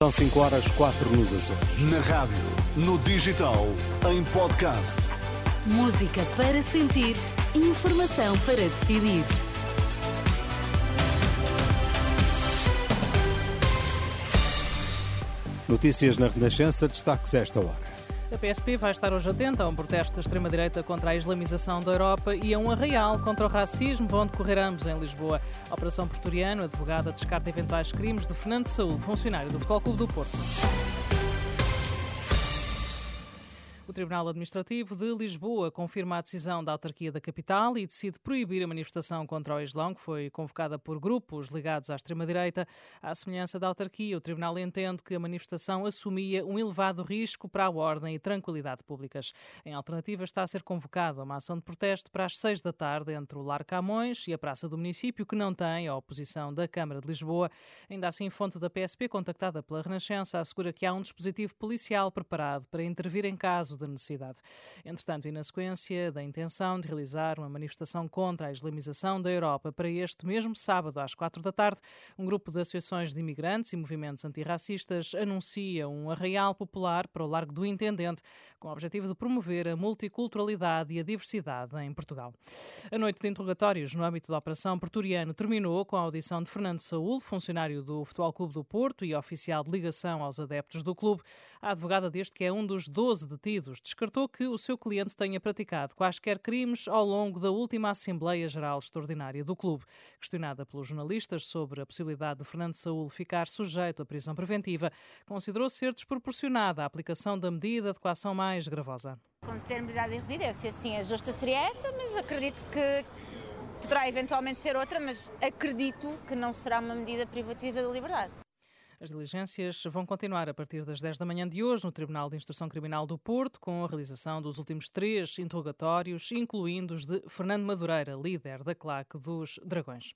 São 5 horas 4 nos Açores. Na rádio, no digital, em podcast. Música para sentir, informação para decidir. Notícias na Renascença, destaques esta hora. A PSP vai estar hoje atenta a um protesto da extrema-direita contra a islamização da Europa e a um arraial contra o racismo. Vão decorrer ambos em Lisboa. A Operação Portoriano, advogada, descarta eventuais crimes de Fernando Saúl, funcionário do Futebol Clube do Porto. Tribunal Administrativo de Lisboa confirma a decisão da autarquia da capital e decide proibir a manifestação contra o Islão, que foi convocada por grupos ligados à extrema-direita. À semelhança da autarquia, o Tribunal entende que a manifestação assumia um elevado risco para a ordem e tranquilidade públicas. Em alternativa, está a ser convocada uma ação de protesto para as seis da tarde entre o Lar Camões e a Praça do Município, que não tem a oposição da Câmara de Lisboa. Ainda assim, fonte da PSP, contactada pela Renascença, assegura que há um dispositivo policial preparado para intervir em caso de necessidade. Entretanto, e na sequência da intenção de realizar uma manifestação contra a islamização da Europa para este mesmo sábado às quatro da tarde, um grupo de associações de imigrantes e movimentos antirracistas anuncia um arraial popular para o Largo do Intendente, com o objetivo de promover a multiculturalidade e a diversidade em Portugal. A noite de interrogatórios no âmbito da Operação Pretoriano terminou com a audição de Fernando Saúl, funcionário do Futebol Clube do Porto e oficial de ligação aos adeptos do clube. A advogada deste que é um dos 12 detidos descartou que o seu cliente tenha praticado quaisquer crimes ao longo da última Assembleia Geral Extraordinária do clube. Questionada pelos jornalistas sobre a possibilidade de Fernando Saúl ficar sujeito à prisão preventiva, considerou ser desproporcionada a aplicação da medida de coação mais gravosa. Com determinada em residência, sim, a justa seria essa, mas acredito que poderá eventualmente ser outra, mas acredito que não será uma medida privativa da liberdade. As diligências vão continuar a partir das 10 da manhã de hoje no Tribunal de Instrução Criminal do Porto, com a realização dos últimos três interrogatórios, incluindo os de Fernando Madureira, líder da claque dos Dragões.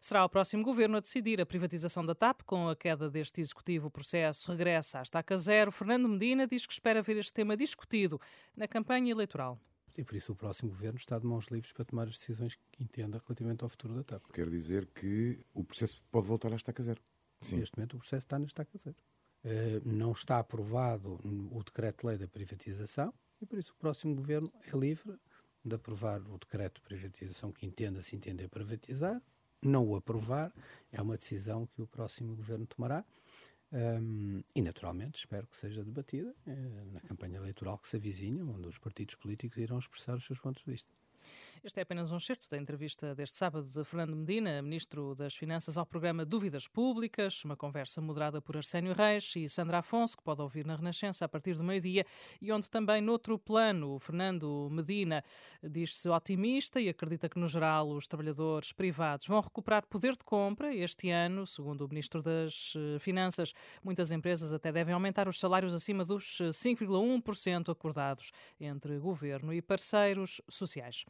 Será o próximo governo a decidir a privatização da TAP. Com a queda deste executivo, o processo regressa à estaca zero. Fernando Medina diz que espera ver este tema discutido na campanha eleitoral. E por isso o próximo governo está de mãos livres para tomar as decisões que entenda relativamente ao futuro da TAP. Quer dizer que o processo pode voltar à estaca zero. Sim. Neste momento o processo está na estaca zero. Uh, não está aprovado o decreto-lei da privatização e por isso o próximo governo é livre de aprovar o decreto de privatização que entenda se entender privatizar. Não o aprovar é uma decisão que o próximo governo tomará. Um, e, naturalmente, espero que seja debatida eh, na campanha eleitoral que se avizinha, onde os partidos políticos irão expressar os seus pontos de vista. Este é apenas um certo da entrevista deste sábado de Fernando Medina, Ministro das Finanças, ao programa Dúvidas Públicas, uma conversa moderada por Arsénio Reis e Sandra Afonso, que pode ouvir na Renascença a partir do meio-dia, e onde também, noutro plano, Fernando Medina diz-se otimista e acredita que, no geral, os trabalhadores privados vão recuperar poder de compra este ano, segundo o Ministro das eh, Finanças. Muitas empresas até devem aumentar os salários acima dos 5,1% eh, acordados entre governo e parceiros sociais.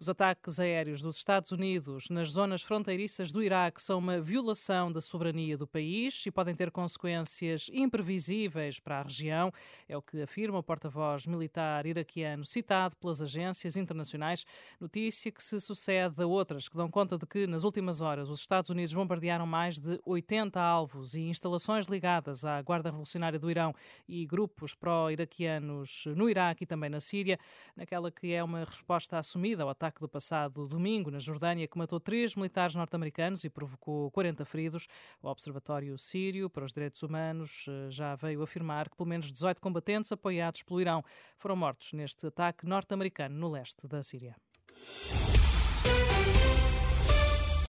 Os ataques aéreos dos Estados Unidos nas zonas fronteiriças do Iraque são uma violação da soberania do país e podem ter consequências imprevisíveis para a região, é o que afirma o porta-voz militar iraquiano citado pelas agências internacionais. Notícia que se sucede a outras que dão conta de que, nas últimas horas, os Estados Unidos bombardearam mais de 80 alvos e instalações ligadas à Guarda Revolucionária do Irão e grupos pró-iraquianos no Iraque e também na Síria, naquela que é uma resposta assumida ao ataque do passado domingo na Jordânia, que matou três militares norte-americanos e provocou 40 feridos. O Observatório Sírio para os Direitos Humanos eh, já veio afirmar que pelo menos 18 combatentes apoiados pelo Irão foram mortos neste ataque norte-americano no leste da Síria.